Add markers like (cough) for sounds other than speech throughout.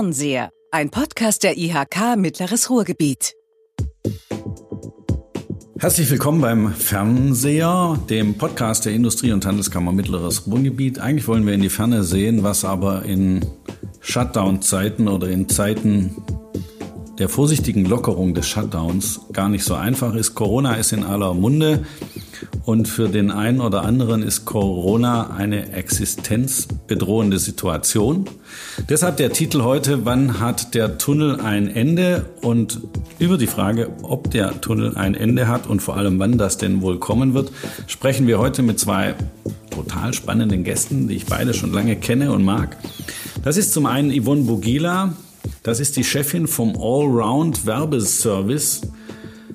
Fernseher, ein Podcast der IHK Mittleres Ruhrgebiet. Herzlich willkommen beim Fernseher, dem Podcast der Industrie- und Handelskammer Mittleres Ruhrgebiet. Eigentlich wollen wir in die Ferne sehen, was aber in Shutdown-Zeiten oder in Zeiten der vorsichtigen Lockerung des Shutdowns gar nicht so einfach ist. Corona ist in aller Munde und für den einen oder anderen ist Corona eine existenzbedrohende Situation. Deshalb der Titel heute, wann hat der Tunnel ein Ende? Und über die Frage, ob der Tunnel ein Ende hat und vor allem wann das denn wohl kommen wird, sprechen wir heute mit zwei total spannenden Gästen, die ich beide schon lange kenne und mag. Das ist zum einen Yvonne Bugila, das ist die Chefin vom Allround Werbeservice.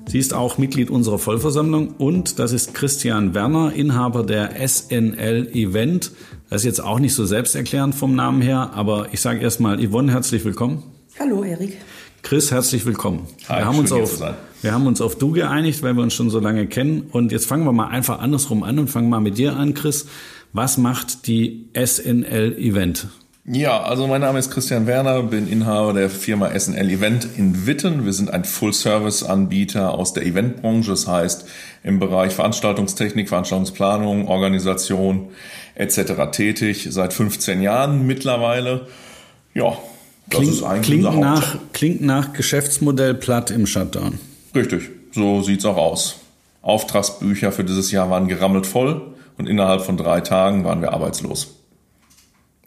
Sie ist auch Mitglied unserer Vollversammlung und das ist Christian Werner, Inhaber der SNL Event. Das ist jetzt auch nicht so selbsterklärend vom Namen her, aber ich sage erstmal Yvonne, herzlich willkommen. Hallo Erik. Chris, herzlich willkommen. Hi, wir, haben uns auf, wir haben uns auf Du geeinigt, weil wir uns schon so lange kennen. Und jetzt fangen wir mal einfach andersrum an und fangen mal mit dir an, Chris. Was macht die SNL Event? Ja, also mein Name ist Christian Werner, bin Inhaber der Firma SNL Event in Witten. Wir sind ein Full-Service-Anbieter aus der Eventbranche, das heißt im Bereich Veranstaltungstechnik, Veranstaltungsplanung, Organisation etc. tätig, seit 15 Jahren mittlerweile. Ja, das klingt, ist eigentlich klingt nach, klingt nach Geschäftsmodell platt im Shutdown. Richtig, so sieht's auch aus. Auftragsbücher für dieses Jahr waren gerammelt voll und innerhalb von drei Tagen waren wir arbeitslos.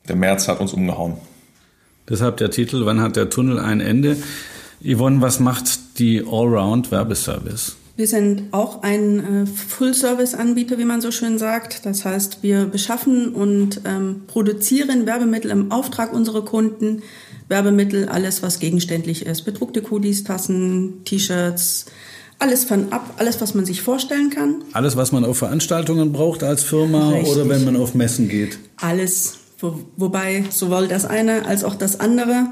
Der März hat uns umgehauen. Deshalb der Titel, wann hat der Tunnel ein Ende? Yvonne, was macht die Allround Werbeservice? Wir sind auch ein äh, Full-Service-Anbieter, wie man so schön sagt. Das heißt, wir beschaffen und ähm, produzieren Werbemittel im Auftrag unserer Kunden. Werbemittel, alles, was gegenständlich ist. Bedruckte Kudis, Tassen, T-Shirts, alles von ab, alles, was man sich vorstellen kann. Alles, was man auf Veranstaltungen braucht als Firma Richtig. oder wenn man auf Messen geht? Alles, wo, wobei sowohl das eine als auch das andere.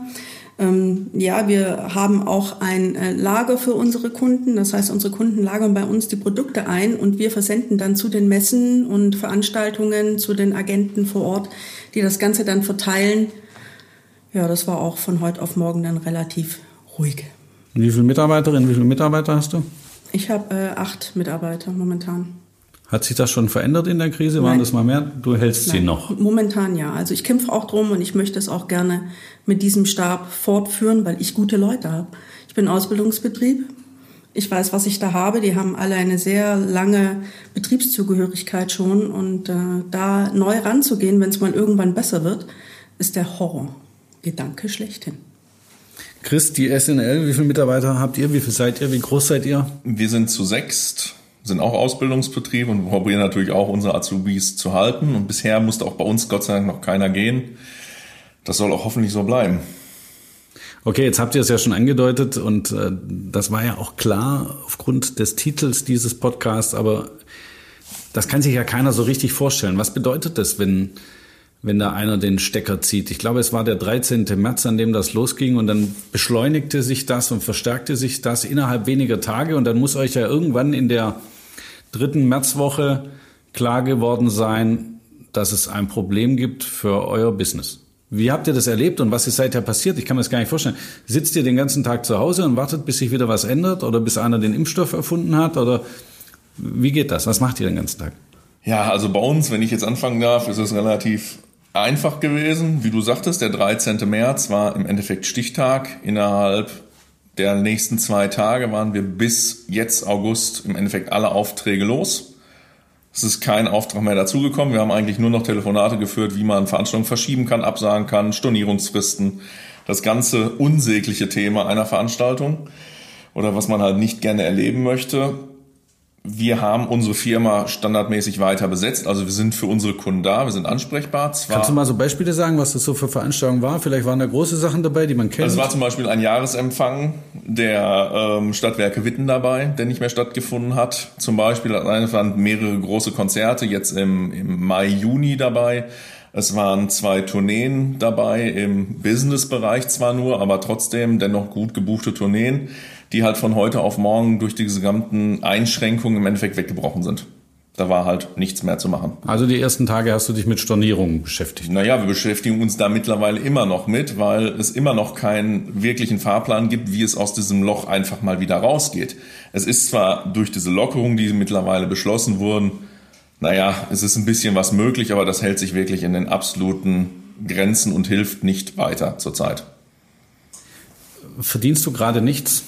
Ähm, ja, wir haben auch ein äh, Lager für unsere Kunden. Das heißt, unsere Kunden lagern bei uns die Produkte ein und wir versenden dann zu den Messen und Veranstaltungen, zu den Agenten vor Ort, die das Ganze dann verteilen. Ja, das war auch von heute auf morgen dann relativ ruhig. Wie viele Mitarbeiterinnen, wie viele Mitarbeiter hast du? Ich habe äh, acht Mitarbeiter momentan. Hat sich das schon verändert in der Krise? Waren Nein. das mal mehr? Du hältst Nein. sie noch? Momentan ja. Also ich kämpfe auch drum und ich möchte es auch gerne mit diesem Stab fortführen, weil ich gute Leute habe. Ich bin Ausbildungsbetrieb. Ich weiß, was ich da habe. Die haben alle eine sehr lange Betriebszugehörigkeit schon. Und äh, da neu ranzugehen, wenn es mal irgendwann besser wird, ist der Horror-Gedanke schlechthin. Chris, die SNL, wie viele Mitarbeiter habt ihr? Wie viel seid ihr? Wie groß seid ihr? Wir sind zu sechst sind auch Ausbildungsbetriebe und probieren natürlich auch unsere Azubis zu halten. Und bisher musste auch bei uns Gott sei Dank noch keiner gehen. Das soll auch hoffentlich so bleiben. Okay, jetzt habt ihr es ja schon angedeutet und äh, das war ja auch klar aufgrund des Titels dieses Podcasts, aber das kann sich ja keiner so richtig vorstellen. Was bedeutet das, wenn, wenn da einer den Stecker zieht? Ich glaube, es war der 13. März, an dem das losging und dann beschleunigte sich das und verstärkte sich das innerhalb weniger Tage und dann muss euch ja irgendwann in der dritten Märzwoche klar geworden sein, dass es ein Problem gibt für euer Business. Wie habt ihr das erlebt und was ist seither passiert? Ich kann mir das gar nicht vorstellen. Sitzt ihr den ganzen Tag zu Hause und wartet, bis sich wieder was ändert oder bis einer den Impfstoff erfunden hat oder wie geht das? Was macht ihr den ganzen Tag? Ja, also bei uns, wenn ich jetzt anfangen darf, ist es relativ einfach gewesen. Wie du sagtest, der 13. März war im Endeffekt Stichtag. Innerhalb der nächsten zwei Tage waren wir bis jetzt August im Endeffekt alle Aufträge los. Es ist kein Auftrag mehr dazugekommen. Wir haben eigentlich nur noch Telefonate geführt, wie man Veranstaltungen verschieben kann, absagen kann, Stornierungsfristen, das ganze unsägliche Thema einer Veranstaltung oder was man halt nicht gerne erleben möchte wir haben unsere Firma standardmäßig weiter besetzt. Also wir sind für unsere Kunden da, wir sind ansprechbar. Zwar Kannst du mal so Beispiele sagen, was das so für Veranstaltungen war? Vielleicht waren da große Sachen dabei, die man kennt. Also es war zum Beispiel ein Jahresempfang der ähm, Stadtwerke Witten dabei, der nicht mehr stattgefunden hat. Zum Beispiel waren mehrere große Konzerte jetzt im, im Mai, Juni dabei. Es waren zwei Tourneen dabei, im Business-Bereich zwar nur, aber trotzdem dennoch gut gebuchte Tourneen die halt von heute auf morgen durch die gesamten Einschränkungen im Endeffekt weggebrochen sind. da war halt nichts mehr zu machen. Also die ersten Tage hast du dich mit Stornierungen beschäftigt? Naja, wir beschäftigen uns da mittlerweile immer noch mit, weil es immer noch keinen wirklichen Fahrplan gibt, wie es aus diesem Loch einfach mal wieder rausgeht. Es ist zwar durch diese Lockerungen, die mittlerweile beschlossen wurden, naja, es ist ein bisschen was möglich, aber das hält sich wirklich in den absoluten Grenzen und hilft nicht weiter zurzeit. Verdienst du gerade nichts?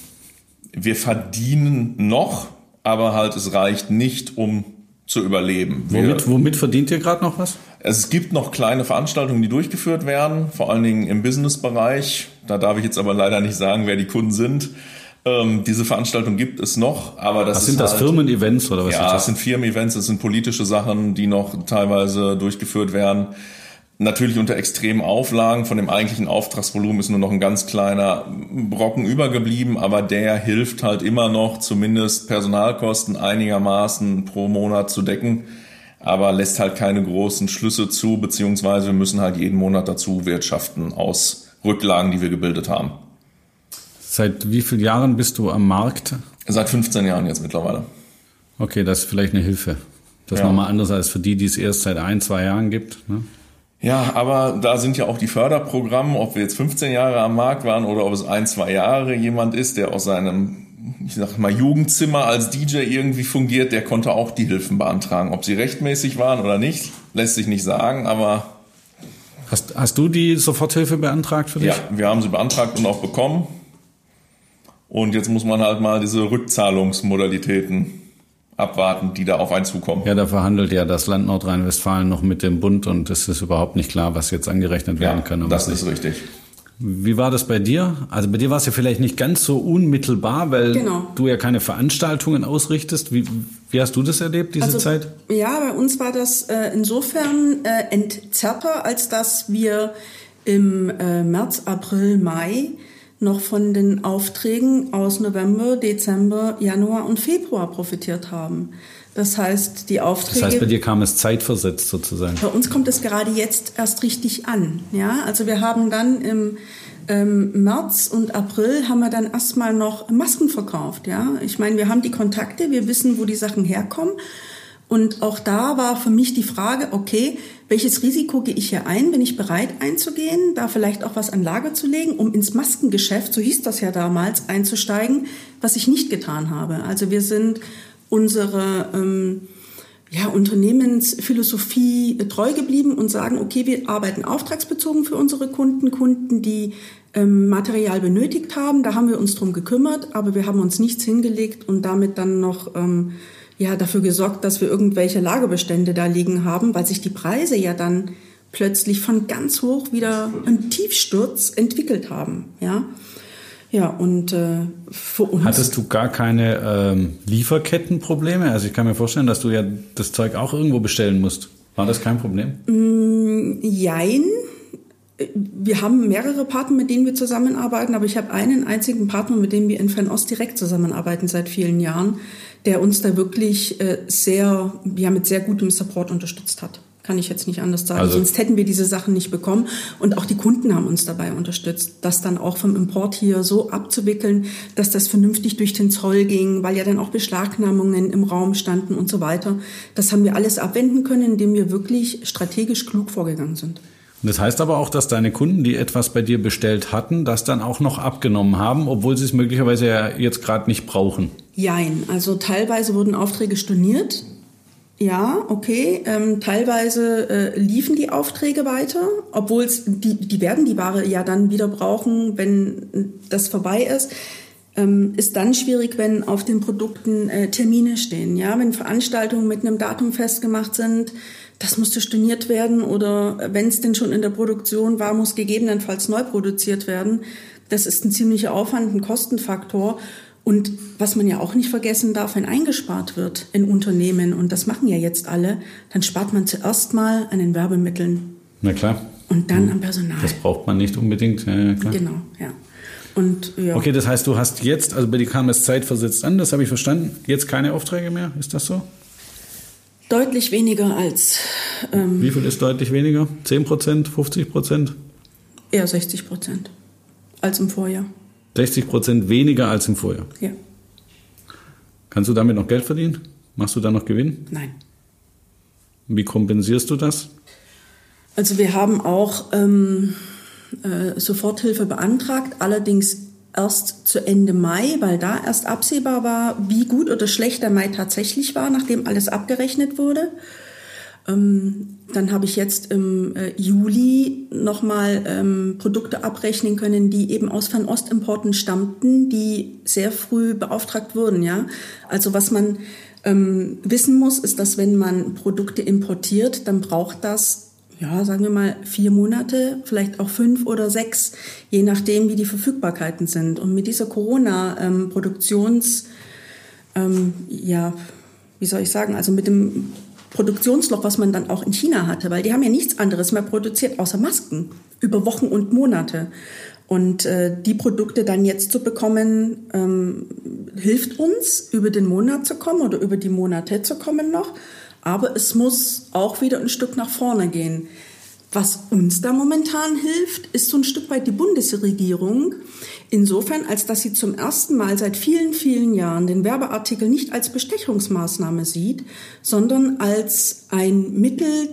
Wir verdienen noch, aber halt es reicht nicht, um zu überleben. Womit, wir, womit verdient ihr gerade noch was? Es gibt noch kleine Veranstaltungen, die durchgeführt werden, vor allen Dingen im Businessbereich. Da darf ich jetzt aber leider nicht sagen, wer die Kunden sind. Ähm, diese Veranstaltung gibt es noch, aber das was sind das halt, Firmen-Events oder was? Ja, es sind Firmen-Events, es sind politische Sachen, die noch teilweise durchgeführt werden. Natürlich unter extremen Auflagen. Von dem eigentlichen Auftragsvolumen ist nur noch ein ganz kleiner Brocken übergeblieben, aber der hilft halt immer noch, zumindest Personalkosten einigermaßen pro Monat zu decken, aber lässt halt keine großen Schlüsse zu, beziehungsweise wir müssen halt jeden Monat dazu wirtschaften aus Rücklagen, die wir gebildet haben. Seit wie vielen Jahren bist du am Markt? Seit 15 Jahren jetzt mittlerweile. Okay, das ist vielleicht eine Hilfe. Das ja. nochmal anders als für die, die es erst seit ein, zwei Jahren gibt. Ne? Ja, aber da sind ja auch die Förderprogramme, ob wir jetzt 15 Jahre am Markt waren oder ob es ein, zwei Jahre jemand ist, der aus seinem, ich sag mal, Jugendzimmer als DJ irgendwie fungiert, der konnte auch die Hilfen beantragen. Ob sie rechtmäßig waren oder nicht, lässt sich nicht sagen, aber. Hast, hast du die Soforthilfe beantragt für dich? Ja, wir haben sie beantragt und auch bekommen. Und jetzt muss man halt mal diese Rückzahlungsmodalitäten abwarten, die da auf einen zukommen. Ja, da verhandelt ja das Land Nordrhein-Westfalen noch mit dem Bund und es ist überhaupt nicht klar, was jetzt angerechnet werden ja, kann. das ist richtig. Wie war das bei dir? Also bei dir war es ja vielleicht nicht ganz so unmittelbar, weil genau. du ja keine Veranstaltungen ausrichtest. Wie, wie hast du das erlebt, diese also, Zeit? Ja, bei uns war das äh, insofern äh, entzerrter, als dass wir im äh, März, April, Mai noch von den Aufträgen aus November, Dezember, Januar und Februar profitiert haben. Das heißt, die Aufträge. Das heißt, bei dir kam es zeitversetzt sozusagen. Bei uns kommt es gerade jetzt erst richtig an. Ja, also wir haben dann im ähm, März und April haben wir dann erstmal noch Masken verkauft. Ja, ich meine, wir haben die Kontakte, wir wissen, wo die Sachen herkommen. Und auch da war für mich die Frage, okay, welches Risiko gehe ich hier ein? Bin ich bereit einzugehen, da vielleicht auch was an Lager zu legen, um ins Maskengeschäft, so hieß das ja damals, einzusteigen, was ich nicht getan habe. Also wir sind unsere ähm, ja, Unternehmensphilosophie treu geblieben und sagen, okay, wir arbeiten auftragsbezogen für unsere Kunden, Kunden, die ähm, Material benötigt haben. Da haben wir uns drum gekümmert, aber wir haben uns nichts hingelegt und damit dann noch ähm, ja dafür gesorgt, dass wir irgendwelche Lagerbestände da liegen haben, weil sich die Preise ja dann plötzlich von ganz hoch wieder im Tiefsturz entwickelt haben. Ja, ja und äh, für uns. Hattest du gar keine ähm, Lieferkettenprobleme? Also ich kann mir vorstellen, dass du ja das Zeug auch irgendwo bestellen musst. War das kein Problem? Mm, jein. Wir haben mehrere Partner, mit denen wir zusammenarbeiten, aber ich habe einen einzigen Partner, mit dem wir in Fernost direkt zusammenarbeiten seit vielen Jahren der uns da wirklich äh, sehr, ja, mit sehr gutem Support unterstützt hat. Kann ich jetzt nicht anders sagen. Also, Sonst hätten wir diese Sachen nicht bekommen. Und auch die Kunden haben uns dabei unterstützt, das dann auch vom Import hier so abzuwickeln, dass das vernünftig durch den Zoll ging, weil ja dann auch Beschlagnahmungen im Raum standen und so weiter. Das haben wir alles abwenden können, indem wir wirklich strategisch klug vorgegangen sind. Und das heißt aber auch, dass deine Kunden, die etwas bei dir bestellt hatten, das dann auch noch abgenommen haben, obwohl sie es möglicherweise ja jetzt gerade nicht brauchen. Jein, also teilweise wurden Aufträge storniert. Ja, okay. Ähm, teilweise äh, liefen die Aufträge weiter, obwohl die, die werden die Ware ja dann wieder brauchen, wenn das vorbei ist. Ähm, ist dann schwierig, wenn auf den Produkten äh, Termine stehen. Ja, wenn Veranstaltungen mit einem Datum festgemacht sind, das musste storniert werden oder wenn es denn schon in der Produktion war, muss gegebenenfalls neu produziert werden. Das ist ein ziemlicher Aufwand, ein Kostenfaktor. Und was man ja auch nicht vergessen darf, wenn eingespart wird in Unternehmen, und das machen ja jetzt alle, dann spart man zuerst mal an den Werbemitteln. Na klar. Und dann mhm. am Personal. Das braucht man nicht unbedingt. Ja, klar. Genau, ja. Und, ja. Okay, das heißt, du hast jetzt, also bei dir kam es zeitversetzt an, das habe ich verstanden, jetzt keine Aufträge mehr, ist das so? Deutlich weniger als. Ähm, Wie viel ist deutlich weniger? 10 Prozent, 50 Prozent? Eher 60 Prozent als im Vorjahr. 60 Prozent weniger als im Vorjahr? Ja. Kannst du damit noch Geld verdienen? Machst du da noch Gewinn? Nein. Wie kompensierst du das? Also wir haben auch ähm, äh, Soforthilfe beantragt, allerdings erst zu Ende Mai, weil da erst absehbar war, wie gut oder schlecht der Mai tatsächlich war, nachdem alles abgerechnet wurde. Ähm, dann habe ich jetzt im äh, Juli nochmal ähm, Produkte abrechnen können, die eben aus Fernostimporten stammten, die sehr früh beauftragt wurden. Ja, also was man ähm, wissen muss, ist, dass wenn man Produkte importiert, dann braucht das ja, sagen wir mal vier Monate, vielleicht auch fünf oder sechs, je nachdem, wie die Verfügbarkeiten sind. Und mit dieser Corona-Produktions, ähm, ja, wie soll ich sagen, also mit dem Produktionsloch, was man dann auch in China hatte, weil die haben ja nichts anderes mehr produziert außer Masken über Wochen und Monate. Und äh, die Produkte dann jetzt zu bekommen, ähm, hilft uns, über den Monat zu kommen oder über die Monate zu kommen noch. Aber es muss auch wieder ein Stück nach vorne gehen. Was uns da momentan hilft, ist so ein Stück weit die Bundesregierung. Insofern, als dass sie zum ersten Mal seit vielen, vielen Jahren den Werbeartikel nicht als Bestechungsmaßnahme sieht, sondern als ein Mittel,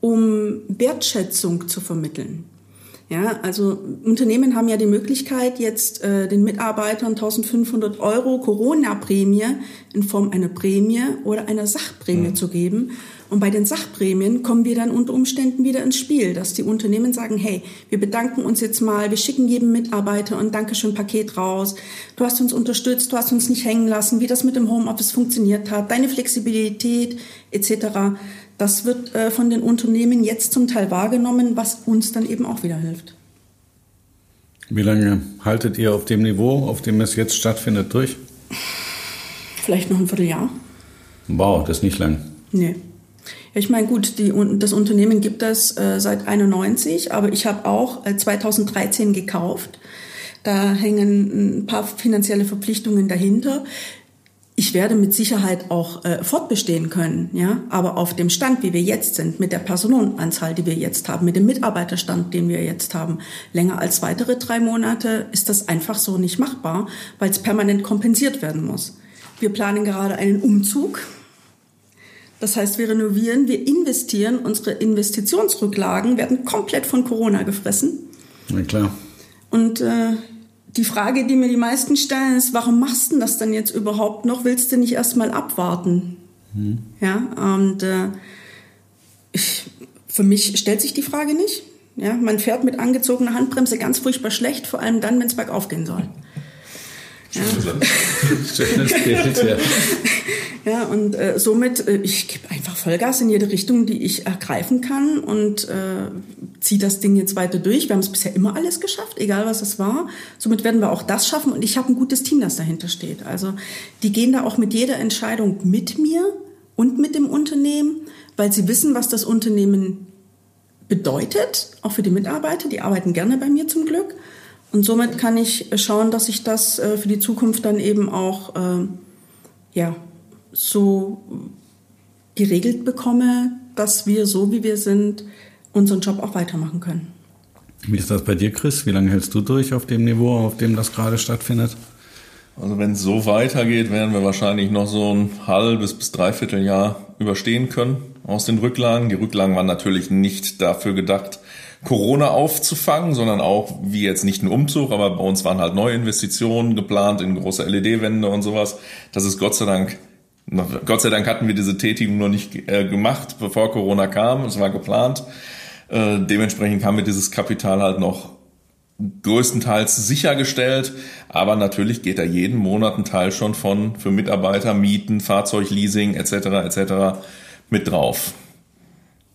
um Wertschätzung zu vermitteln. Ja, also Unternehmen haben ja die Möglichkeit, jetzt äh, den Mitarbeitern 1500 Euro Corona-Prämie in Form einer Prämie oder einer Sachprämie mhm. zu geben. Und bei den Sachprämien kommen wir dann unter Umständen wieder ins Spiel, dass die Unternehmen sagen, hey, wir bedanken uns jetzt mal, wir schicken jedem Mitarbeiter ein Dankeschön-Paket raus. Du hast uns unterstützt, du hast uns nicht hängen lassen, wie das mit dem Homeoffice funktioniert hat, deine Flexibilität etc. Das wird äh, von den Unternehmen jetzt zum Teil wahrgenommen, was uns dann eben auch wieder hilft. Wie lange haltet ihr auf dem Niveau, auf dem es jetzt stattfindet, durch? Vielleicht noch ein Vierteljahr. Wow, das ist nicht lang. Nee. Ich meine, gut, die, das Unternehmen gibt es äh, seit 91, aber ich habe auch äh, 2013 gekauft. Da hängen ein paar finanzielle Verpflichtungen dahinter ich werde mit Sicherheit auch äh, fortbestehen können, ja, aber auf dem Stand, wie wir jetzt sind, mit der Personenanzahl, die wir jetzt haben, mit dem Mitarbeiterstand, den wir jetzt haben, länger als weitere drei Monate ist das einfach so nicht machbar, weil es permanent kompensiert werden muss. Wir planen gerade einen Umzug. Das heißt, wir renovieren, wir investieren, unsere Investitionsrücklagen werden komplett von Corona gefressen. Na klar. Und äh, die Frage, die mir die meisten stellen, ist, warum machst du das denn jetzt überhaupt noch? Willst du nicht erstmal abwarten? Hm. Ja, und äh, ich, für mich stellt sich die Frage nicht. Ja, man fährt mit angezogener Handbremse ganz furchtbar schlecht, vor allem dann, wenn es bergauf gehen soll. Ja. (laughs) Schönes Bild, ja. Ja, und äh, somit, äh, ich gebe einfach Vollgas in jede Richtung, die ich ergreifen kann und äh, ziehe das Ding jetzt weiter durch. Wir haben es bisher immer alles geschafft, egal was es war. Somit werden wir auch das schaffen und ich habe ein gutes Team, das dahinter steht. Also die gehen da auch mit jeder Entscheidung mit mir und mit dem Unternehmen, weil sie wissen, was das Unternehmen bedeutet, auch für die Mitarbeiter. Die arbeiten gerne bei mir zum Glück. Und somit kann ich schauen, dass ich das äh, für die Zukunft dann eben auch äh, ja, so geregelt bekomme, dass wir so wie wir sind unseren Job auch weitermachen können. Wie ist das bei dir, Chris? Wie lange hältst du durch auf dem Niveau, auf dem das gerade stattfindet? Also wenn es so weitergeht, werden wir wahrscheinlich noch so ein halbes bis dreiviertel Jahr überstehen können aus den Rücklagen. Die Rücklagen waren natürlich nicht dafür gedacht, Corona aufzufangen, sondern auch, wie jetzt nicht ein Umzug, aber bei uns waren halt neue Investitionen geplant in große LED-Wände und sowas. Das ist Gott sei Dank Gott sei Dank hatten wir diese Tätigung noch nicht äh, gemacht, bevor Corona kam. Es war geplant. Äh, dementsprechend haben wir dieses Kapital halt noch größtenteils sichergestellt. Aber natürlich geht da jeden Monat ein Teil schon von für Mitarbeiter, Mieten, Fahrzeugleasing etc. etc. mit drauf.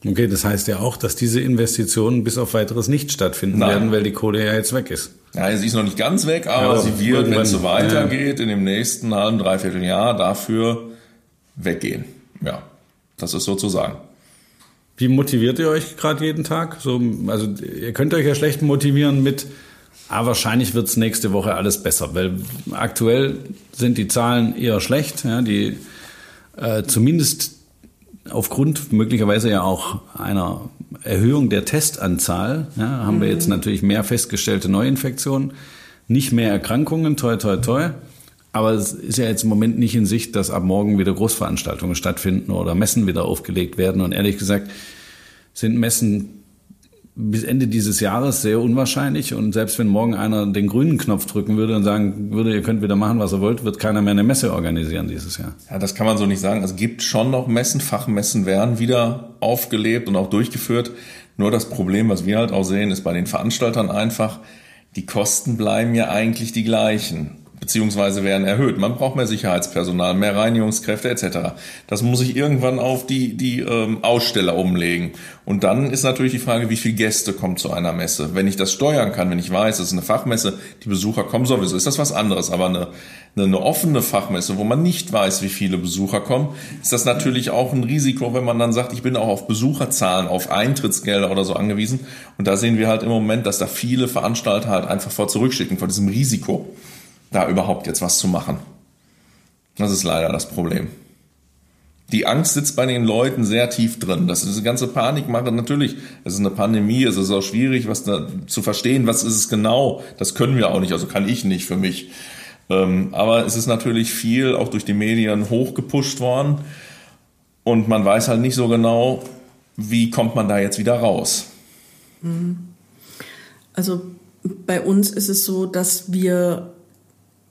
Okay, das heißt ja auch, dass diese Investitionen bis auf weiteres nicht stattfinden Nein. werden, weil die Kohle ja jetzt weg ist. Ja, sie ist noch nicht ganz weg, aber ja, sie wird, wenn es so weitergeht, ja. in dem nächsten halben, dreiviertel Jahr dafür weggehen. Ja, das ist sozusagen. Wie motiviert ihr euch gerade jeden Tag? So, also ihr könnt euch ja schlecht motivieren mit, ah, wahrscheinlich wird's nächste Woche alles besser, weil aktuell sind die Zahlen eher schlecht. Ja, die äh, zumindest aufgrund möglicherweise ja auch einer Erhöhung der Testanzahl ja, haben mhm. wir jetzt natürlich mehr festgestellte Neuinfektionen, nicht mehr Erkrankungen, toi toi toi. Aber es ist ja jetzt im Moment nicht in Sicht, dass ab morgen wieder Großveranstaltungen stattfinden oder Messen wieder aufgelegt werden. Und ehrlich gesagt sind Messen bis Ende dieses Jahres sehr unwahrscheinlich. Und selbst wenn morgen einer den grünen Knopf drücken würde und sagen würde, ihr könnt wieder machen, was ihr wollt, wird keiner mehr eine Messe organisieren dieses Jahr. Ja, das kann man so nicht sagen. Es gibt schon noch Messen, Fachmessen werden wieder aufgelebt und auch durchgeführt. Nur das Problem, was wir halt auch sehen, ist bei den Veranstaltern einfach, die Kosten bleiben ja eigentlich die gleichen beziehungsweise werden erhöht. Man braucht mehr Sicherheitspersonal, mehr Reinigungskräfte etc. Das muss ich irgendwann auf die, die ähm, Aussteller umlegen. Und dann ist natürlich die Frage, wie viele Gäste kommen zu einer Messe. Wenn ich das steuern kann, wenn ich weiß, es ist eine Fachmesse, die Besucher kommen sowieso, ist das was anderes. Aber eine, eine, eine offene Fachmesse, wo man nicht weiß, wie viele Besucher kommen, ist das natürlich auch ein Risiko, wenn man dann sagt, ich bin auch auf Besucherzahlen, auf Eintrittsgelder oder so angewiesen. Und da sehen wir halt im Moment, dass da viele Veranstalter halt einfach vor zurückschicken, vor diesem Risiko da überhaupt jetzt was zu machen. Das ist leider das Problem. Die Angst sitzt bei den Leuten sehr tief drin. Das ist diese ganze Panikmache. Natürlich, es ist eine Pandemie, es ist auch schwierig, was da zu verstehen, was ist es genau. Das können wir auch nicht, also kann ich nicht für mich. Ähm, aber es ist natürlich viel auch durch die Medien hochgepusht worden. Und man weiß halt nicht so genau, wie kommt man da jetzt wieder raus. Mhm. Also bei uns ist es so, dass wir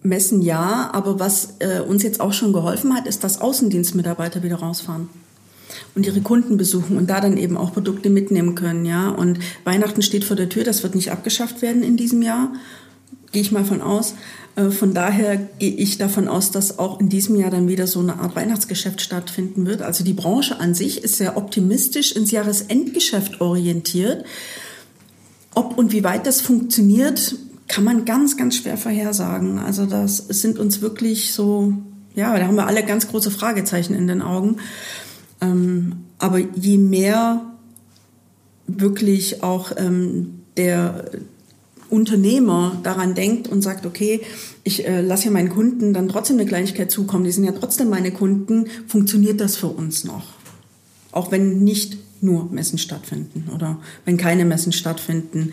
Messen ja, aber was äh, uns jetzt auch schon geholfen hat, ist, dass Außendienstmitarbeiter wieder rausfahren und ihre Kunden besuchen und da dann eben auch Produkte mitnehmen können, ja. Und Weihnachten steht vor der Tür, das wird nicht abgeschafft werden in diesem Jahr, gehe ich mal von aus. Äh, von daher gehe ich davon aus, dass auch in diesem Jahr dann wieder so eine Art Weihnachtsgeschäft stattfinden wird. Also die Branche an sich ist sehr optimistisch ins Jahresendgeschäft orientiert. Ob und wie weit das funktioniert, kann man ganz, ganz schwer vorhersagen. Also das sind uns wirklich so, ja, da haben wir alle ganz große Fragezeichen in den Augen. Ähm, aber je mehr wirklich auch ähm, der Unternehmer daran denkt und sagt, okay, ich äh, lasse ja meinen Kunden dann trotzdem eine Kleinigkeit zukommen, die sind ja trotzdem meine Kunden, funktioniert das für uns noch. Auch wenn nicht nur Messen stattfinden oder wenn keine Messen stattfinden,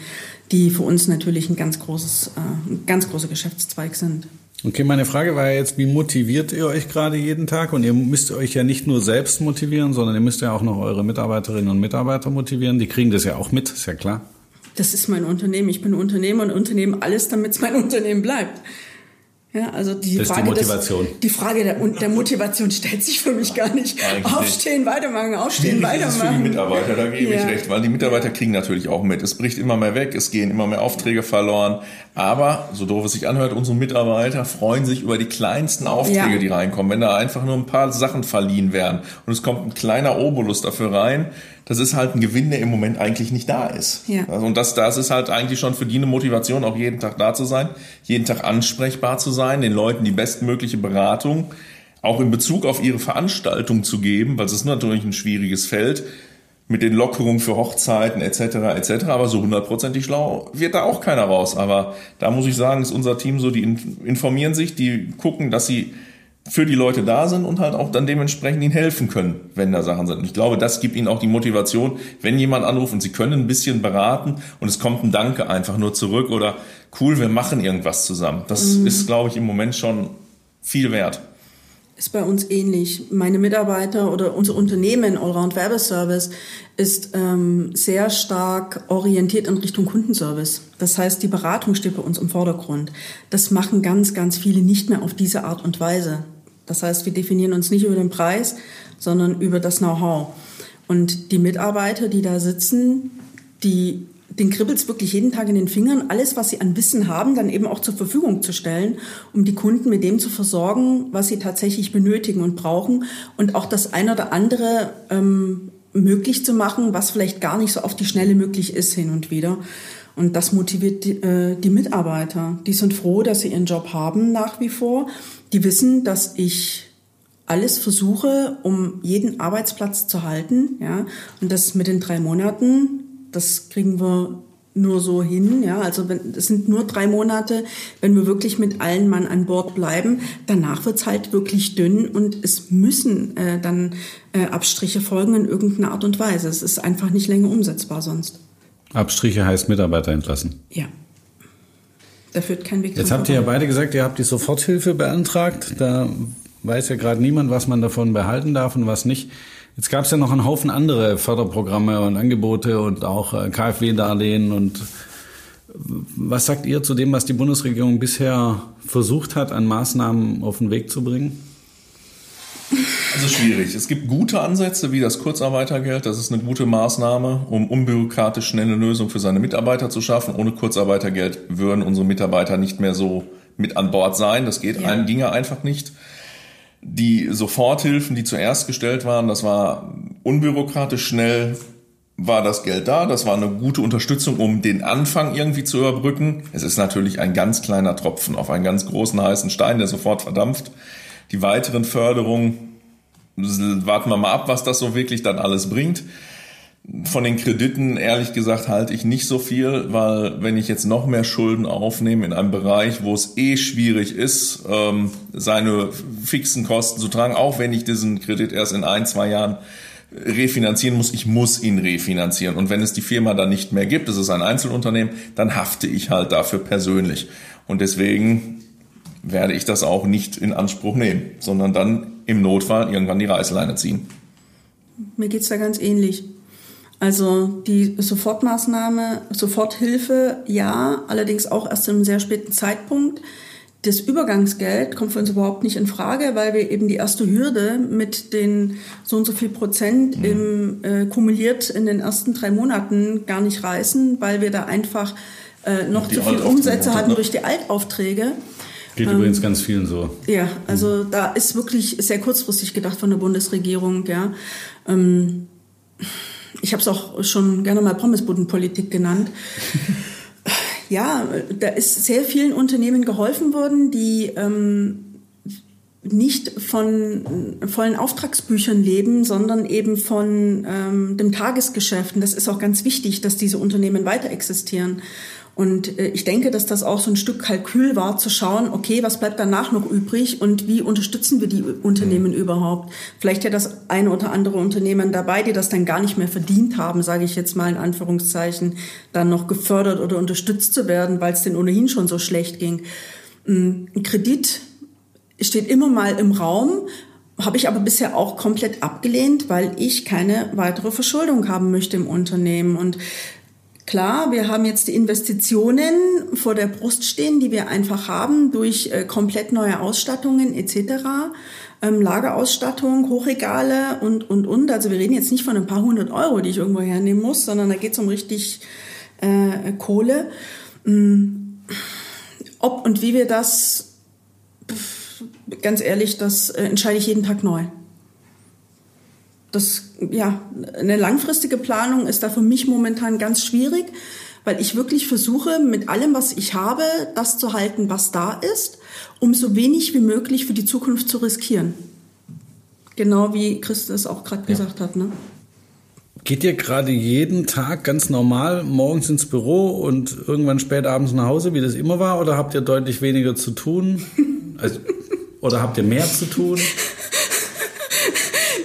die für uns natürlich ein ganz großes, äh, ein ganz großer Geschäftszweig sind. Okay, meine Frage war jetzt, wie motiviert ihr euch gerade jeden Tag? Und ihr müsst euch ja nicht nur selbst motivieren, sondern ihr müsst ja auch noch eure Mitarbeiterinnen und Mitarbeiter motivieren. Die kriegen das ja auch mit, ist ja klar. Das ist mein Unternehmen. Ich bin Unternehmer und Unternehmen alles, damit es mein (laughs) Unternehmen bleibt. Ja, also die das Frage, die, Motivation. Des, die Frage der, der Motivation stellt sich für mich gar nicht. Eigentlich aufstehen, weitermachen, aufstehen, Schwierig weitermachen. Ist für die Mitarbeiter, da gebe ja. ich recht, weil die Mitarbeiter kriegen natürlich auch mit. Es bricht immer mehr weg, es gehen immer mehr Aufträge verloren. Aber, so doof es sich anhört, unsere Mitarbeiter freuen sich über die kleinsten Aufträge, ja. die reinkommen. Wenn da einfach nur ein paar Sachen verliehen werden und es kommt ein kleiner Obolus dafür rein, das ist halt ein Gewinn, der im Moment eigentlich nicht da ist. Ja. Also, und das, das ist halt eigentlich schon für die eine Motivation, auch jeden Tag da zu sein, jeden Tag ansprechbar zu sein, den Leuten die bestmögliche Beratung auch in Bezug auf ihre Veranstaltung zu geben, weil es ist natürlich ein schwieriges Feld mit den Lockerungen für Hochzeiten etc. etc. Aber so hundertprozentig schlau wird da auch keiner raus. Aber da muss ich sagen, ist unser Team so, die informieren sich, die gucken, dass sie für die Leute da sind und halt auch dann dementsprechend ihnen helfen können, wenn da Sachen sind. Und ich glaube, das gibt ihnen auch die Motivation, wenn jemand anruft und sie können ein bisschen beraten und es kommt ein Danke einfach nur zurück oder cool, wir machen irgendwas zusammen. Das mhm. ist, glaube ich, im Moment schon viel wert. Ist bei uns ähnlich. Meine Mitarbeiter oder unser Unternehmen Allround Werbeservice ist ähm, sehr stark orientiert in Richtung Kundenservice. Das heißt, die Beratung steht bei uns im Vordergrund. Das machen ganz, ganz viele nicht mehr auf diese Art und Weise. Das heißt, wir definieren uns nicht über den Preis, sondern über das Know-how. Und die Mitarbeiter, die da sitzen, die den kribbelt's wirklich jeden Tag in den Fingern, alles, was sie an Wissen haben, dann eben auch zur Verfügung zu stellen, um die Kunden mit dem zu versorgen, was sie tatsächlich benötigen und brauchen und auch das eine oder andere ähm, möglich zu machen, was vielleicht gar nicht so auf die Schnelle möglich ist hin und wieder. Und das motiviert die, äh, die Mitarbeiter. Die sind froh, dass sie ihren Job haben nach wie vor. Die wissen, dass ich alles versuche, um jeden Arbeitsplatz zu halten, ja. Und das mit den drei Monaten das kriegen wir nur so hin. Ja, also wenn, es sind nur drei Monate, wenn wir wirklich mit allen Mann an Bord bleiben. Danach wird's halt wirklich dünn und es müssen äh, dann äh, Abstriche folgen in irgendeiner Art und Weise. Es ist einfach nicht länger umsetzbar sonst. Abstriche heißt Mitarbeiter entlassen. Ja. Da führt kein Weg Jetzt habt ihr ja beide gesagt, ihr habt die Soforthilfe beantragt. Da weiß ja gerade niemand, was man davon behalten darf und was nicht. Jetzt gab es ja noch einen Haufen andere Förderprogramme und Angebote und auch äh, KfW-Darlehen und was sagt ihr zu dem, was die Bundesregierung bisher versucht hat, an Maßnahmen auf den Weg zu bringen? Also schwierig. Es gibt gute Ansätze wie das Kurzarbeitergeld. Das ist eine gute Maßnahme, um unbürokratisch schnelle Lösungen für seine Mitarbeiter zu schaffen. Ohne Kurzarbeitergeld würden unsere Mitarbeiter nicht mehr so mit an Bord sein. Das geht, ja. ginge einfach nicht. Die Soforthilfen, die zuerst gestellt waren, das war unbürokratisch schnell, war das Geld da. Das war eine gute Unterstützung, um den Anfang irgendwie zu überbrücken. Es ist natürlich ein ganz kleiner Tropfen auf einen ganz großen heißen Stein, der sofort verdampft. Die weiteren Förderungen, warten wir mal ab, was das so wirklich dann alles bringt. Von den Krediten, ehrlich gesagt, halte ich nicht so viel, weil wenn ich jetzt noch mehr Schulden aufnehme in einem Bereich, wo es eh schwierig ist, ähm, seine fixen Kosten zu tragen, auch wenn ich diesen Kredit erst in ein, zwei Jahren refinanzieren muss, ich muss ihn refinanzieren. Und wenn es die Firma dann nicht mehr gibt, es ist ein Einzelunternehmen, dann hafte ich halt dafür persönlich. Und deswegen werde ich das auch nicht in Anspruch nehmen, sondern dann im Notfall irgendwann die Reißleine ziehen. Mir geht's da ganz ähnlich. Also die Sofortmaßnahme, Soforthilfe, ja, allerdings auch erst zu einem sehr späten Zeitpunkt. Das Übergangsgeld kommt für uns überhaupt nicht in Frage, weil wir eben die erste Hürde mit den so und so viel Prozent mhm. im, äh, kumuliert in den ersten drei Monaten gar nicht reißen, weil wir da einfach äh, noch zu viel Umsätze hatten ne? durch die Altaufträge. Geht ähm, übrigens ganz vielen so. Ja, also mhm. da ist wirklich sehr kurzfristig gedacht von der Bundesregierung. Ja. Ähm, ich habe es auch schon gerne mal Pommesbudenpolitik genannt. (laughs) ja, da ist sehr vielen Unternehmen geholfen worden, die ähm, nicht von vollen Auftragsbüchern leben, sondern eben von ähm, dem Tagesgeschäft. Und das ist auch ganz wichtig, dass diese Unternehmen weiter existieren. Und äh, ich denke, dass das auch so ein Stück Kalkül war, zu schauen, okay, was bleibt danach noch übrig und wie unterstützen wir die Unternehmen mhm. überhaupt? Vielleicht ja das eine oder andere Unternehmen dabei, die das dann gar nicht mehr verdient haben, sage ich jetzt mal in Anführungszeichen, dann noch gefördert oder unterstützt zu werden, weil es denen ohnehin schon so schlecht ging. Mm, ein Kredit steht immer mal im Raum, habe ich aber bisher auch komplett abgelehnt, weil ich keine weitere Verschuldung haben möchte im Unternehmen. Und Klar, wir haben jetzt die Investitionen vor der Brust stehen, die wir einfach haben durch äh, komplett neue Ausstattungen etc. Ähm, Lagerausstattung, Hochregale und, und, und. Also wir reden jetzt nicht von ein paar hundert Euro, die ich irgendwo hernehmen muss, sondern da geht es um richtig äh, Kohle. Ähm, ob und wie wir das, ganz ehrlich, das äh, entscheide ich jeden Tag neu das, ja, eine langfristige Planung ist da für mich momentan ganz schwierig, weil ich wirklich versuche, mit allem, was ich habe, das zu halten, was da ist, um so wenig wie möglich für die Zukunft zu riskieren. Genau wie Christus auch gerade ja. gesagt hat, ne? Geht ihr gerade jeden Tag ganz normal morgens ins Büro und irgendwann spät abends nach Hause, wie das immer war, oder habt ihr deutlich weniger zu tun? Also, oder habt ihr mehr zu tun? (laughs)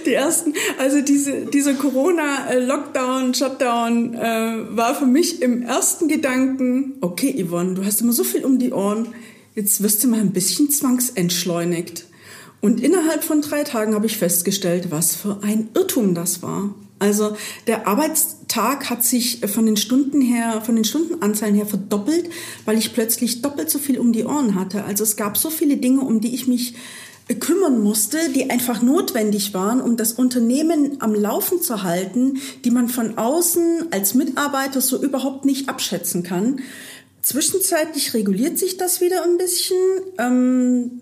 die ersten, also diese, dieser Corona-Lockdown, Shutdown äh, war für mich im ersten Gedanken, okay Yvonne, du hast immer so viel um die Ohren, jetzt wirst du mal ein bisschen zwangsentschleunigt. Und innerhalb von drei Tagen habe ich festgestellt, was für ein Irrtum das war. Also der Arbeitstag hat sich von den Stunden her, von den Stundenanzahlen her verdoppelt, weil ich plötzlich doppelt so viel um die Ohren hatte. Also es gab so viele Dinge, um die ich mich kümmern musste, die einfach notwendig waren, um das Unternehmen am Laufen zu halten, die man von außen als Mitarbeiter so überhaupt nicht abschätzen kann. Zwischenzeitlich reguliert sich das wieder ein bisschen. Ähm,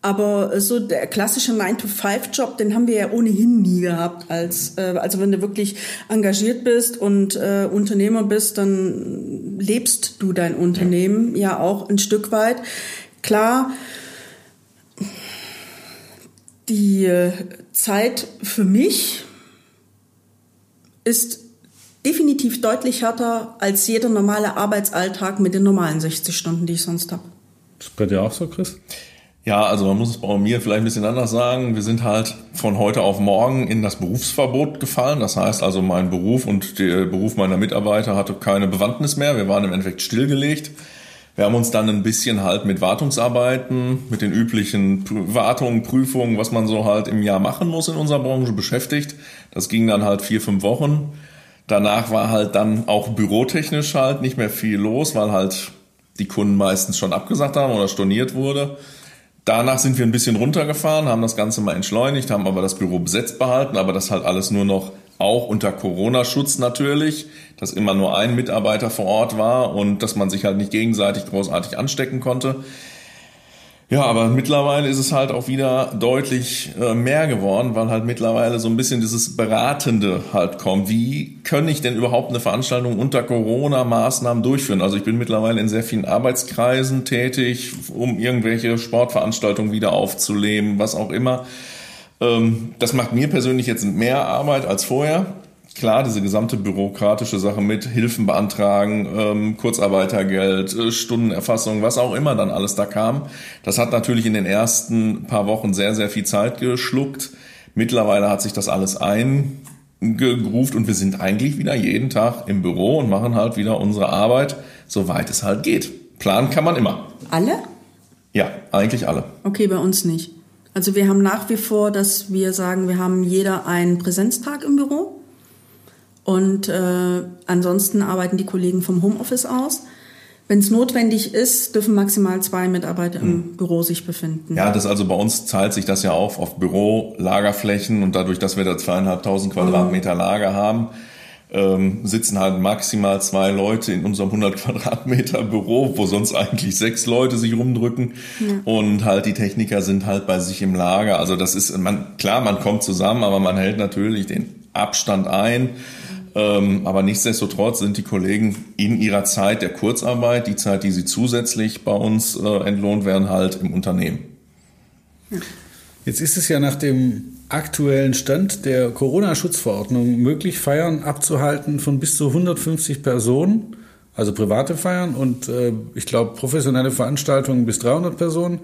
aber so der klassische 9-to-5-Job, den haben wir ja ohnehin nie gehabt. Als, äh, also wenn du wirklich engagiert bist und äh, Unternehmer bist, dann lebst du dein Unternehmen ja, ja auch ein Stück weit. Klar, die Zeit für mich ist definitiv deutlich härter als jeder normale Arbeitsalltag mit den normalen 60 Stunden, die ich sonst habe. Das bei dir auch so, Chris? Ja, also man muss es bei mir vielleicht ein bisschen anders sagen. Wir sind halt von heute auf morgen in das Berufsverbot gefallen. Das heißt also, mein Beruf und der Beruf meiner Mitarbeiter hatte keine Bewandtnis mehr. Wir waren im Endeffekt stillgelegt. Wir haben uns dann ein bisschen halt mit Wartungsarbeiten, mit den üblichen Wartungen, Prüfungen, was man so halt im Jahr machen muss in unserer Branche beschäftigt. Das ging dann halt vier, fünf Wochen. Danach war halt dann auch bürotechnisch halt nicht mehr viel los, weil halt die Kunden meistens schon abgesagt haben oder storniert wurde. Danach sind wir ein bisschen runtergefahren, haben das Ganze mal entschleunigt, haben aber das Büro besetzt behalten, aber das halt alles nur noch auch unter Corona-Schutz natürlich, dass immer nur ein Mitarbeiter vor Ort war und dass man sich halt nicht gegenseitig großartig anstecken konnte. Ja, aber mittlerweile ist es halt auch wieder deutlich äh, mehr geworden, weil halt mittlerweile so ein bisschen dieses Beratende halt kommt. Wie kann ich denn überhaupt eine Veranstaltung unter Corona-Maßnahmen durchführen? Also ich bin mittlerweile in sehr vielen Arbeitskreisen tätig, um irgendwelche Sportveranstaltungen wieder aufzuleben, was auch immer. Ähm, das macht mir persönlich jetzt mehr Arbeit als vorher. Klar, diese gesamte bürokratische Sache mit Hilfen beantragen, ähm, Kurzarbeitergeld, äh, Stundenerfassung, was auch immer dann alles da kam, das hat natürlich in den ersten paar Wochen sehr, sehr viel Zeit geschluckt. Mittlerweile hat sich das alles eingegruft und wir sind eigentlich wieder jeden Tag im Büro und machen halt wieder unsere Arbeit, soweit es halt geht. Planen kann man immer. Alle? Ja, eigentlich alle. Okay, bei uns nicht. Also wir haben nach wie vor, dass wir sagen, wir haben jeder einen Präsenztag im Büro. Und äh, ansonsten arbeiten die Kollegen vom Homeoffice aus. Wenn es notwendig ist, dürfen maximal zwei Mitarbeiter im hm. Büro sich befinden. Ja, das also bei uns zahlt sich das ja auf auf Büro, Lagerflächen und dadurch, dass wir da zweieinhalbtausend Quadratmeter Lager haben, ähm, sitzen halt maximal zwei Leute in unserem 100 Quadratmeter Büro, wo sonst eigentlich sechs Leute sich rumdrücken. Ja. Und halt die Techniker sind halt bei sich im Lager. Also das ist, man, klar, man kommt zusammen, aber man hält natürlich den Abstand ein. Ähm, aber nichtsdestotrotz sind die Kollegen in ihrer Zeit der Kurzarbeit, die Zeit, die sie zusätzlich bei uns äh, entlohnt werden, halt im Unternehmen. Jetzt ist es ja nach dem aktuellen Stand der Corona-Schutzverordnung möglich, Feiern abzuhalten von bis zu 150 Personen, also private Feiern und äh, ich glaube professionelle Veranstaltungen bis 300 Personen.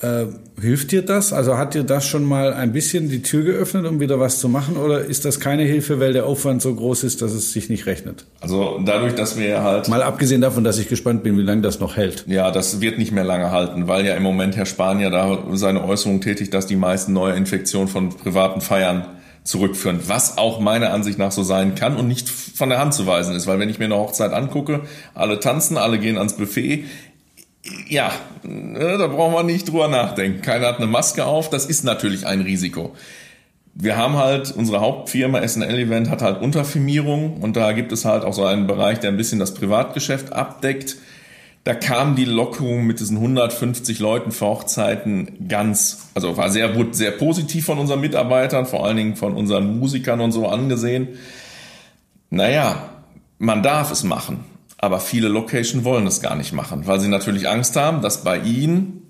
Äh, hilft dir das? Also hat dir das schon mal ein bisschen die Tür geöffnet, um wieder was zu machen? Oder ist das keine Hilfe, weil der Aufwand so groß ist, dass es sich nicht rechnet? Also dadurch, dass wir halt... Mal abgesehen davon, dass ich gespannt bin, wie lange das noch hält. Ja, das wird nicht mehr lange halten, weil ja im Moment Herr Spanier da seine Äußerung tätigt, dass die meisten Neuinfektionen von privaten Feiern zurückführen, was auch meiner Ansicht nach so sein kann und nicht von der Hand zu weisen ist, weil wenn ich mir eine Hochzeit angucke, alle tanzen, alle gehen ans Buffet, ja, ne, da brauchen wir nicht drüber nachdenken. Keiner hat eine Maske auf, das ist natürlich ein Risiko. Wir haben halt, unsere Hauptfirma SNL Event hat halt Unterfirmierung und da gibt es halt auch so einen Bereich, der ein bisschen das Privatgeschäft abdeckt. Da kam die Lockerung mit diesen 150 Leuten für Hochzeiten ganz, also war sehr, wurde sehr positiv von unseren Mitarbeitern, vor allen Dingen von unseren Musikern und so angesehen. Naja, man darf es machen. Aber viele Location wollen es gar nicht machen, weil sie natürlich Angst haben, dass bei ihnen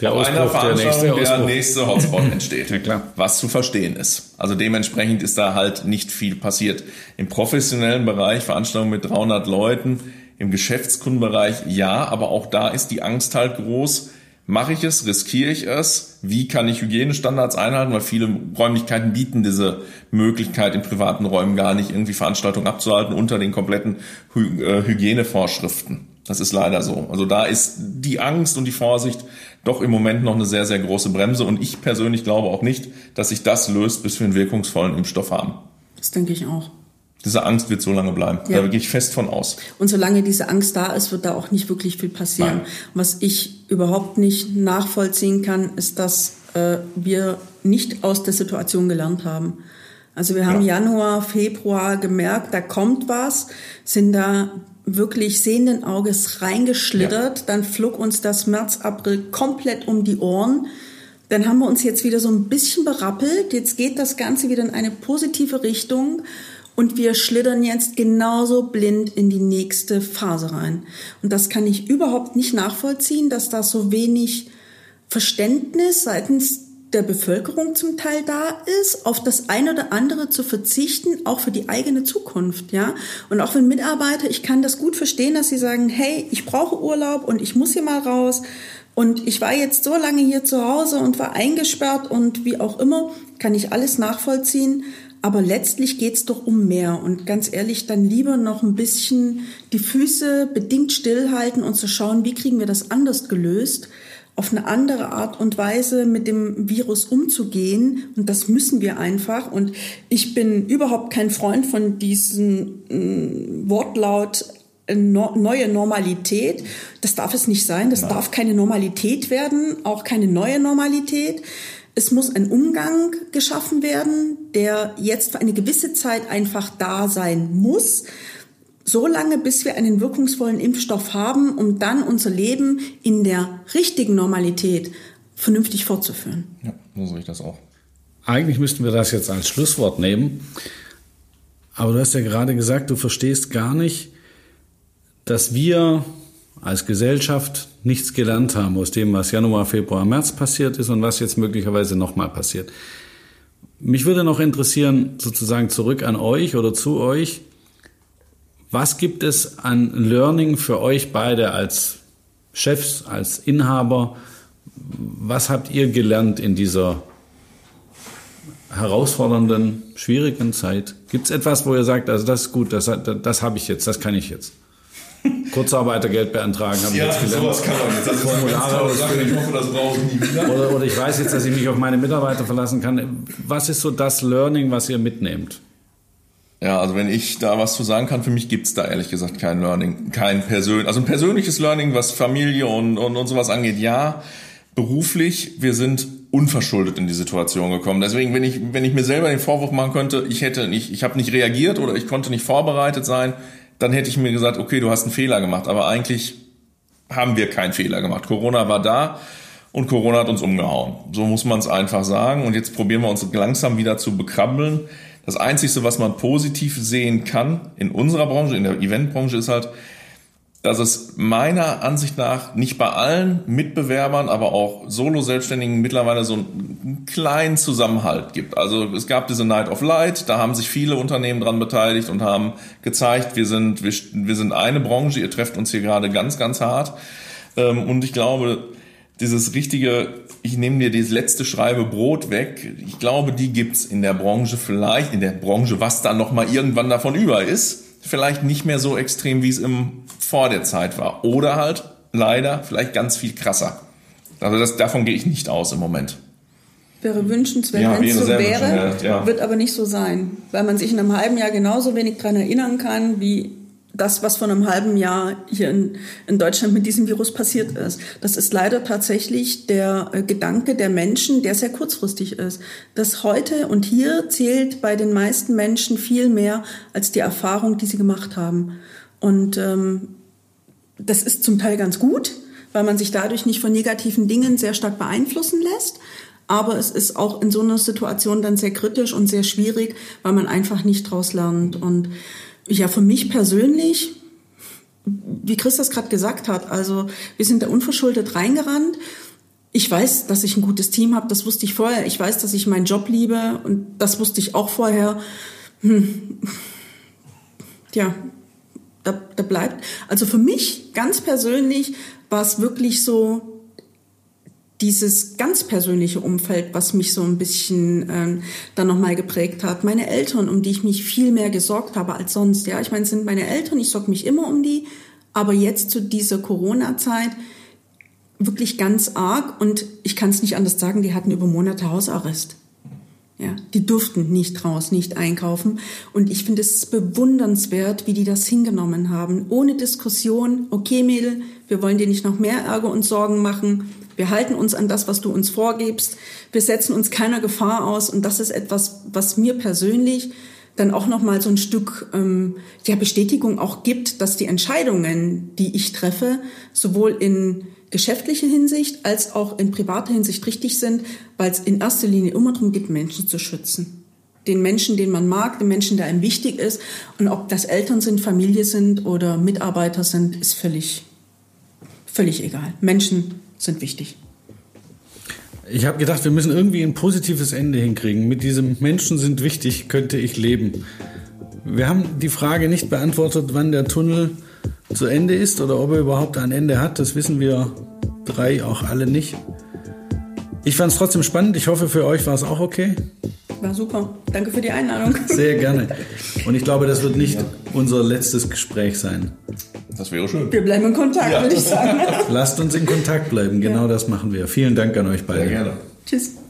der Ausbruch, der nächste, der nächste Hotspot (laughs) entsteht. ja. Was zu verstehen ist. Also dementsprechend ist da halt nicht viel passiert. Im professionellen Bereich, Veranstaltungen mit 300 Leuten, im Geschäftskundenbereich ja, aber auch da ist die Angst halt groß, Mache ich es? Riskiere ich es? Wie kann ich Hygienestandards einhalten? Weil viele Räumlichkeiten bieten diese Möglichkeit, in privaten Räumen gar nicht irgendwie Veranstaltungen abzuhalten unter den kompletten äh, Hygienevorschriften. Das ist leider so. Also da ist die Angst und die Vorsicht doch im Moment noch eine sehr, sehr große Bremse. Und ich persönlich glaube auch nicht, dass sich das löst, bis wir einen wirkungsvollen Impfstoff haben. Das denke ich auch. Diese Angst wird so lange bleiben. Ja. Da gehe ich fest von aus. Und solange diese Angst da ist, wird da auch nicht wirklich viel passieren. Nein. Was ich überhaupt nicht nachvollziehen kann, ist, dass äh, wir nicht aus der Situation gelernt haben. Also wir haben ja. Januar, Februar gemerkt, da kommt was, sind da wirklich sehenden Auges reingeschlittert. Ja. Dann flog uns das März, April komplett um die Ohren. Dann haben wir uns jetzt wieder so ein bisschen berappelt. Jetzt geht das Ganze wieder in eine positive Richtung. Und wir schlittern jetzt genauso blind in die nächste Phase rein. Und das kann ich überhaupt nicht nachvollziehen, dass da so wenig Verständnis seitens der Bevölkerung zum Teil da ist, auf das eine oder andere zu verzichten, auch für die eigene Zukunft, ja. Und auch wenn Mitarbeiter, ich kann das gut verstehen, dass sie sagen, hey, ich brauche Urlaub und ich muss hier mal raus und ich war jetzt so lange hier zu Hause und war eingesperrt und wie auch immer, kann ich alles nachvollziehen. Aber letztlich geht's doch um mehr. Und ganz ehrlich, dann lieber noch ein bisschen die Füße bedingt stillhalten und zu schauen, wie kriegen wir das anders gelöst, auf eine andere Art und Weise mit dem Virus umzugehen. Und das müssen wir einfach. Und ich bin überhaupt kein Freund von diesem äh, Wortlaut äh, no, neue Normalität. Das darf es nicht sein. Das Nein. darf keine Normalität werden, auch keine neue Normalität. Es muss ein Umgang geschaffen werden, der jetzt für eine gewisse Zeit einfach da sein muss. So lange, bis wir einen wirkungsvollen Impfstoff haben, um dann unser Leben in der richtigen Normalität vernünftig fortzuführen. Ja, so sehe ich das auch. Eigentlich müssten wir das jetzt als Schlusswort nehmen. Aber du hast ja gerade gesagt, du verstehst gar nicht, dass wir als Gesellschaft nichts gelernt haben aus dem, was Januar, Februar, März passiert ist und was jetzt möglicherweise nochmal passiert. Mich würde noch interessieren, sozusagen zurück an euch oder zu euch, was gibt es an Learning für euch beide als Chefs, als Inhaber? Was habt ihr gelernt in dieser herausfordernden, schwierigen Zeit? Gibt es etwas, wo ihr sagt, also das ist gut, das, das, das habe ich jetzt, das kann ich jetzt? Kurzarbeitergeld beantragen, habe ja, ich jetzt gelernt. sowas kann man jetzt. Das ist Formulare Sache. Ich hoffe, das brauche ich nie wieder. Oder, oder ich weiß jetzt, dass ich mich auf meine Mitarbeiter verlassen kann. Was ist so das Learning, was ihr mitnehmt? Ja, also wenn ich da was zu sagen kann, für mich gibt's da ehrlich gesagt kein Learning, kein persönliches, also ein persönliches Learning, was Familie und, und, und sowas angeht, ja. Beruflich, wir sind unverschuldet in die Situation gekommen. Deswegen, wenn ich, wenn ich mir selber den Vorwurf machen könnte, ich hätte nicht, ich habe nicht reagiert oder ich konnte nicht vorbereitet sein, dann hätte ich mir gesagt, okay, du hast einen Fehler gemacht. Aber eigentlich haben wir keinen Fehler gemacht. Corona war da und Corona hat uns umgehauen. So muss man es einfach sagen. Und jetzt probieren wir uns langsam wieder zu bekrabbeln. Das Einzige, was man positiv sehen kann in unserer Branche, in der Eventbranche, ist halt, dass es meiner Ansicht nach nicht bei allen Mitbewerbern, aber auch Solo-Selbstständigen mittlerweile so einen kleinen Zusammenhalt gibt. Also es gab diese Night of Light, da haben sich viele Unternehmen dran beteiligt und haben gezeigt, wir sind, wir, wir sind eine Branche, ihr trefft uns hier gerade ganz, ganz hart. Ähm, und ich glaube, dieses richtige, ich nehme dir das letzte Schreibe Brot weg, ich glaube, die gibt's in der Branche vielleicht, in der Branche, was dann nochmal irgendwann davon über ist vielleicht nicht mehr so extrem, wie es im vor der Zeit war. Oder halt leider vielleicht ganz viel krasser. Also das, davon gehe ich nicht aus im Moment. Wäre wünschenswert, ja, wenn es so wäre, ja. wird aber nicht so sein, weil man sich in einem halben Jahr genauso wenig daran erinnern kann, wie das, was vor einem halben Jahr hier in, in Deutschland mit diesem Virus passiert ist. Das ist leider tatsächlich der äh, Gedanke der Menschen, der sehr kurzfristig ist. Das heute und hier zählt bei den meisten Menschen viel mehr als die Erfahrung, die sie gemacht haben. Und ähm, das ist zum Teil ganz gut, weil man sich dadurch nicht von negativen Dingen sehr stark beeinflussen lässt. Aber es ist auch in so einer Situation dann sehr kritisch und sehr schwierig, weil man einfach nicht draus lernt. Und ja, für mich persönlich, wie Chris das gerade gesagt hat, also wir sind da unverschuldet reingerannt. Ich weiß, dass ich ein gutes Team habe, das wusste ich vorher. Ich weiß, dass ich meinen Job liebe und das wusste ich auch vorher. Hm. Ja, da, da bleibt. Also für mich ganz persönlich war es wirklich so, dieses ganz persönliche Umfeld, was mich so ein bisschen ähm, dann nochmal geprägt hat. Meine Eltern, um die ich mich viel mehr gesorgt habe als sonst. Ja, ich meine, es sind meine Eltern, ich sorge mich immer um die, aber jetzt zu dieser Corona-Zeit wirklich ganz arg und ich kann es nicht anders sagen, die hatten über Monate Hausarrest. Ja, die durften nicht raus, nicht einkaufen. Und ich finde es bewundernswert, wie die das hingenommen haben. Ohne Diskussion, okay Mädel, wir wollen dir nicht noch mehr Ärger und Sorgen machen wir halten uns an das, was du uns vorgibst. Wir setzen uns keiner Gefahr aus. Und das ist etwas, was mir persönlich dann auch noch mal so ein Stück ähm, ja, Bestätigung auch gibt, dass die Entscheidungen, die ich treffe, sowohl in geschäftlicher Hinsicht als auch in privater Hinsicht richtig sind, weil es in erster Linie immer darum geht, Menschen zu schützen. Den Menschen, den man mag, den Menschen, der einem wichtig ist. Und ob das Eltern sind, Familie sind oder Mitarbeiter sind, ist völlig, völlig egal. Menschen sind wichtig. Ich habe gedacht, wir müssen irgendwie ein positives Ende hinkriegen. Mit diesem Menschen sind wichtig, könnte ich leben. Wir haben die Frage nicht beantwortet, wann der Tunnel zu Ende ist oder ob er überhaupt ein Ende hat. Das wissen wir drei auch alle nicht. Ich fand es trotzdem spannend. Ich hoffe, für euch war es auch okay. War super. Danke für die Einladung. Sehr gerne. Und ich glaube, das wird nicht ja. unser letztes Gespräch sein. Das wäre schön. Wir bleiben in Kontakt, ja. würde ich sagen. Lasst uns in Kontakt bleiben. Genau ja. das machen wir. Vielen Dank an euch beide. Sehr gerne. Tschüss.